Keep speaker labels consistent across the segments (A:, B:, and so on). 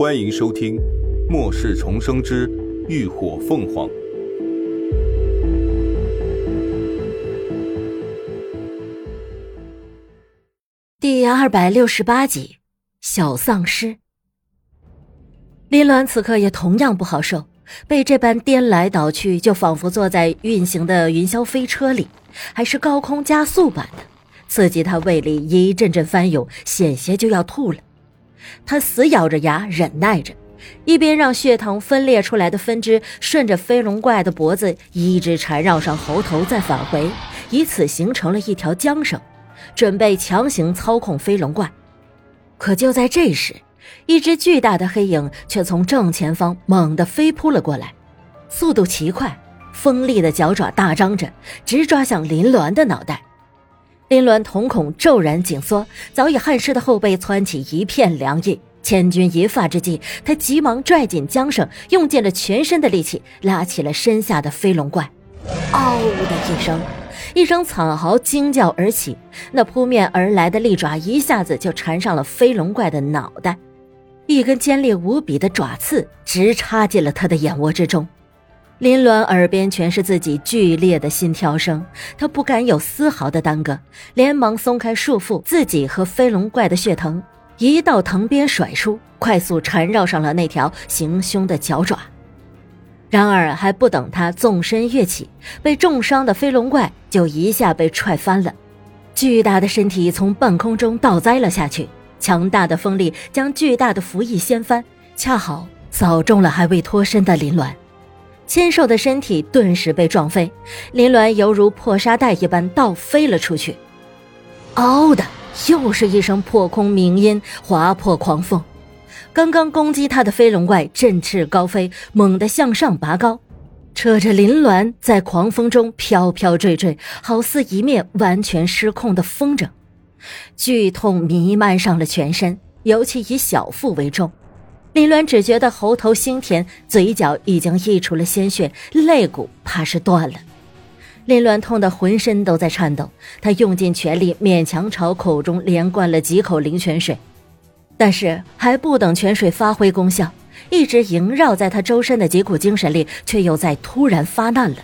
A: 欢迎收听《末世重生之浴火凤凰》
B: 第二百六十八集《小丧尸》。林鸾此刻也同样不好受，被这般颠来倒去，就仿佛坐在运行的云霄飞车里，还是高空加速版的，刺激他胃里一阵阵翻涌，险些就要吐了。他死咬着牙忍耐着，一边让血藤分裂出来的分支顺着飞龙怪的脖子一直缠绕上喉头，再返回，以此形成了一条缰绳，准备强行操控飞龙怪。可就在这时，一只巨大的黑影却从正前方猛地飞扑了过来，速度奇快，锋利的脚爪大张着，直抓向林鸾的脑袋。林鸾瞳孔骤然紧缩，早已汗湿的后背窜起一片凉意。千钧一发之际，他急忙拽紧缰绳，用尽了全身的力气拉起了身下的飞龙怪。嗷的一声，一声惨嚎惊叫而起，那扑面而来的利爪一下子就缠上了飞龙怪的脑袋，一根尖利无比的爪刺直插进了他的眼窝之中。林鸾耳边全是自己剧烈的心跳声，他不敢有丝毫的耽搁，连忙松开束缚自己和飞龙怪的血藤，一道藤鞭甩出，快速缠绕上了那条行凶的脚爪。然而还不等他纵身跃起，被重伤的飞龙怪就一下被踹翻了，巨大的身体从半空中倒栽了下去，强大的风力将巨大的浮翼掀翻，恰好扫中了还未脱身的林鸾。纤瘦的身体顿时被撞飞，林鸾犹如破沙袋一般倒飞了出去。嗷的，又是一声破空鸣音，划破狂风。刚刚攻击他的飞龙怪振翅高飞，猛地向上拔高，扯着林鸾在狂风中飘飘坠坠，好似一面完全失控的风筝。剧痛弥漫上了全身，尤其以小腹为重。林鸾只觉得喉头腥甜，嘴角已经溢出了鲜血，肋骨怕是断了。林鸾痛得浑身都在颤抖，他用尽全力，勉强朝口中连灌了几口灵泉水，但是还不等泉水发挥功效，一直萦绕在他周身的几股精神力却又在突然发难了。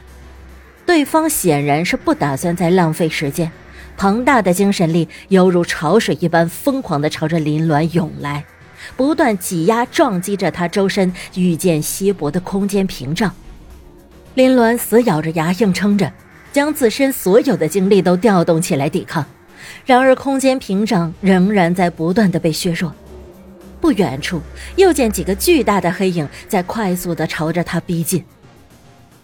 B: 对方显然是不打算再浪费时间，庞大的精神力犹如潮水一般疯狂地朝着林鸾涌来。不断挤压、撞击着他周身愈见稀薄的空间屏障，林鸾死咬着牙硬撑着，将自身所有的精力都调动起来抵抗。然而，空间屏障仍然在不断的被削弱。不远处，又见几个巨大的黑影在快速的朝着他逼近，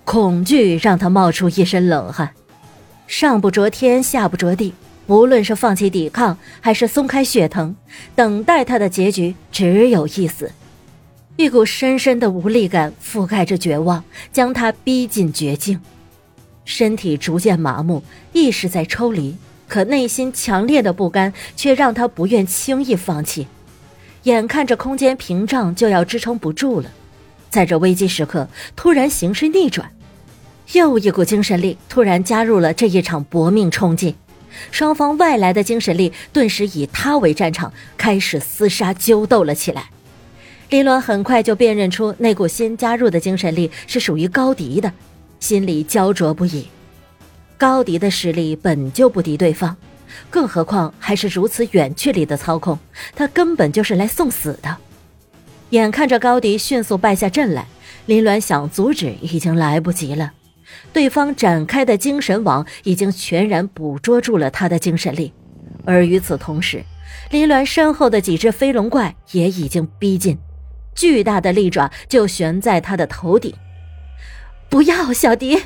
B: 恐惧让他冒出一身冷汗。上不着天，下不着地。无论是放弃抵抗，还是松开血藤，等待他的结局只有一死。一股深深的无力感覆盖着绝望，将他逼近绝境。身体逐渐麻木，意识在抽离，可内心强烈的不甘却让他不愿轻易放弃。眼看着空间屏障就要支撑不住了，在这危机时刻，突然形势逆转，又一股精神力突然加入了这一场搏命冲劲。双方外来的精神力顿时以他为战场，开始厮杀揪斗了起来。林鸾很快就辨认出那股新加入的精神力是属于高迪的，心里焦灼不已。高迪的实力本就不敌对方，更何况还是如此远距离的操控，他根本就是来送死的。眼看着高迪迅速败下阵来，林鸾想阻止已经来不及了。对方展开的精神网已经全然捕捉住了他的精神力，而与此同时，林鸾身后的几只飞龙怪也已经逼近，巨大的利爪就悬在他的头顶。不要，小迪！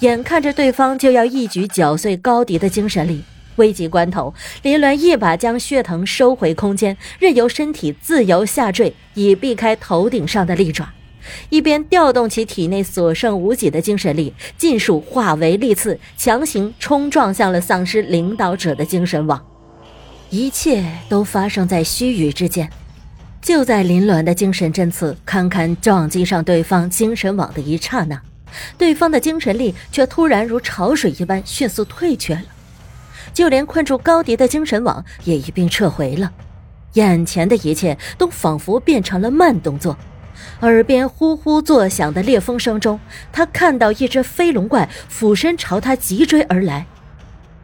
B: 眼看着对方就要一举绞碎高迪的精神力，危急关头，林鸾一把将血藤收回空间，任由身体自由下坠，以避开头顶上的利爪。一边调动起体内所剩无几的精神力，尽数化为利刺，强行冲撞向了丧尸领导者的精神网。一切都发生在须臾之间。就在林鸾的精神针刺堪堪撞击上对方精神网的一刹那，对方的精神力却突然如潮水一般迅速退却了，就连困住高迪的精神网也一并撤回了。眼前的一切都仿佛变成了慢动作。耳边呼呼作响的烈风声中，他看到一只飞龙怪俯身朝他急追而来，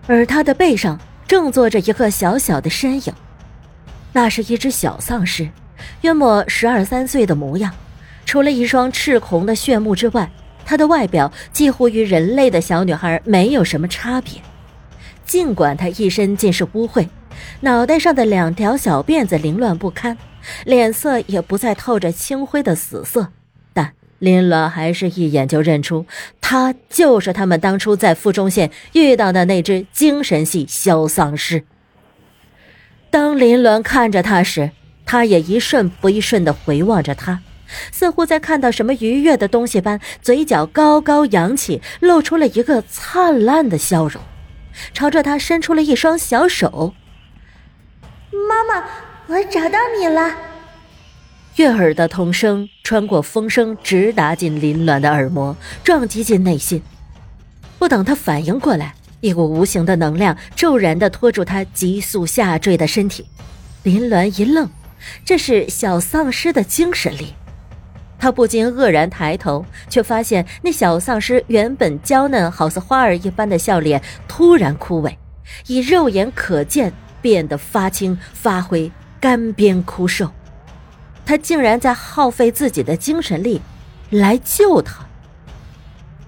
B: 而他的背上正坐着一个小小的身影，那是一只小丧尸，约莫十二三岁的模样，除了一双赤红的血目之外，他的外表几乎与人类的小女孩没有什么差别。尽管他一身尽是污秽，脑袋上的两条小辫子凌乱不堪。脸色也不再透着青灰的死色，但林鸾还是一眼就认出，他就是他们当初在附中县遇到的那只精神系小丧尸。当林鸾看着他时，他也一瞬不一瞬地回望着他，似乎在看到什么愉悦的东西般，嘴角高高扬起，露出了一个灿烂的笑容，朝着他伸出了一双小手。
C: 妈妈。我找到你了，
B: 悦耳的童声穿过风声，直达进林鸾的耳膜，撞击进内心。不等他反应过来，一股无形的能量骤然的拖住他急速下坠的身体。林鸾一愣，这是小丧尸的精神力。他不禁愕然抬头，却发现那小丧尸原本娇嫩好似花儿一般的笑脸突然枯萎，以肉眼可见变得发青发灰。干瘪枯瘦，他竟然在耗费自己的精神力来救他。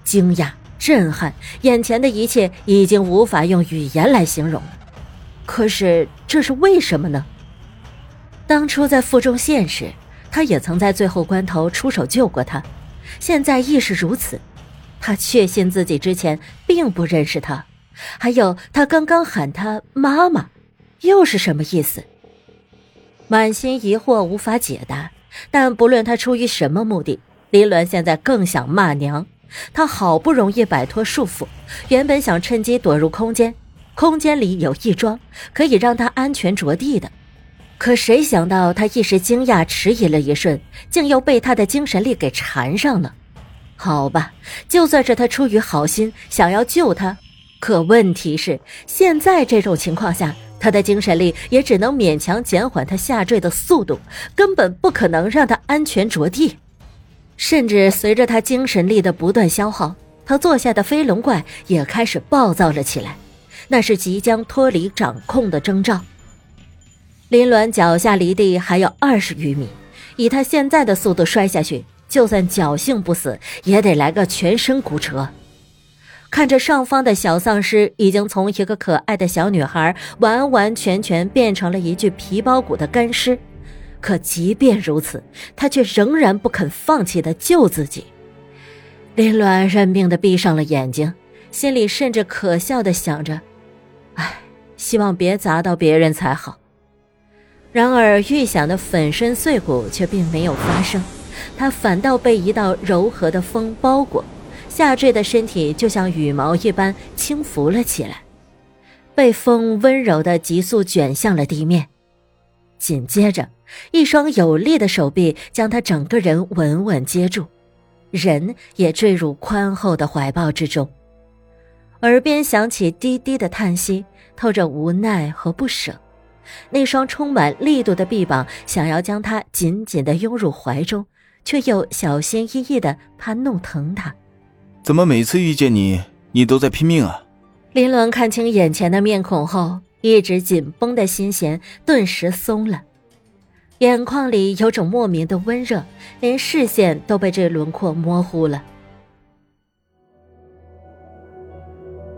B: 惊讶、震撼，眼前的一切已经无法用语言来形容。可是这是为什么呢？当初在附中县时，他也曾在最后关头出手救过他，现在亦是如此。他确信自己之前并不认识他，还有他刚刚喊他妈妈，又是什么意思？满心疑惑无法解答，但不论他出于什么目的，林鸾现在更想骂娘。他好不容易摆脱束缚，原本想趁机躲入空间，空间里有一桩可以让他安全着地的。可谁想到他一时惊讶，迟疑了一瞬，竟又被他的精神力给缠上了。好吧，就算是他出于好心想要救他，可问题是现在这种情况下。他的精神力也只能勉强减缓他下坠的速度，根本不可能让他安全着地。甚至随着他精神力的不断消耗，他坐下的飞龙怪也开始暴躁了起来，那是即将脱离掌控的征兆。林鸾脚下离地还有二十余米，以他现在的速度摔下去，就算侥幸不死，也得来个全身骨折。看着上方的小丧尸已经从一个可爱的小女孩完完全全变成了一具皮包骨的干尸，可即便如此，他却仍然不肯放弃的救自己。林鸾认命的闭上了眼睛，心里甚至可笑的想着：“唉，希望别砸到别人才好。”然而预想的粉身碎骨却并没有发生，他反倒被一道柔和的风包裹。下坠的身体就像羽毛一般轻浮了起来，被风温柔的急速卷向了地面。紧接着，一双有力的手臂将他整个人稳稳接住，人也坠入宽厚的怀抱之中。耳边响起低低的叹息，透着无奈和不舍。那双充满力度的臂膀想要将他紧紧的拥入怀中，却又小心翼翼的怕弄疼他。
A: 怎么每次遇见你，你都在拼命啊？
B: 林鸾看清眼前的面孔后，一直紧绷的心弦顿时松了，眼眶里有种莫名的温热，连视线都被这轮廓模糊了。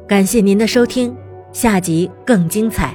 B: 感谢您的收听，下集更精彩。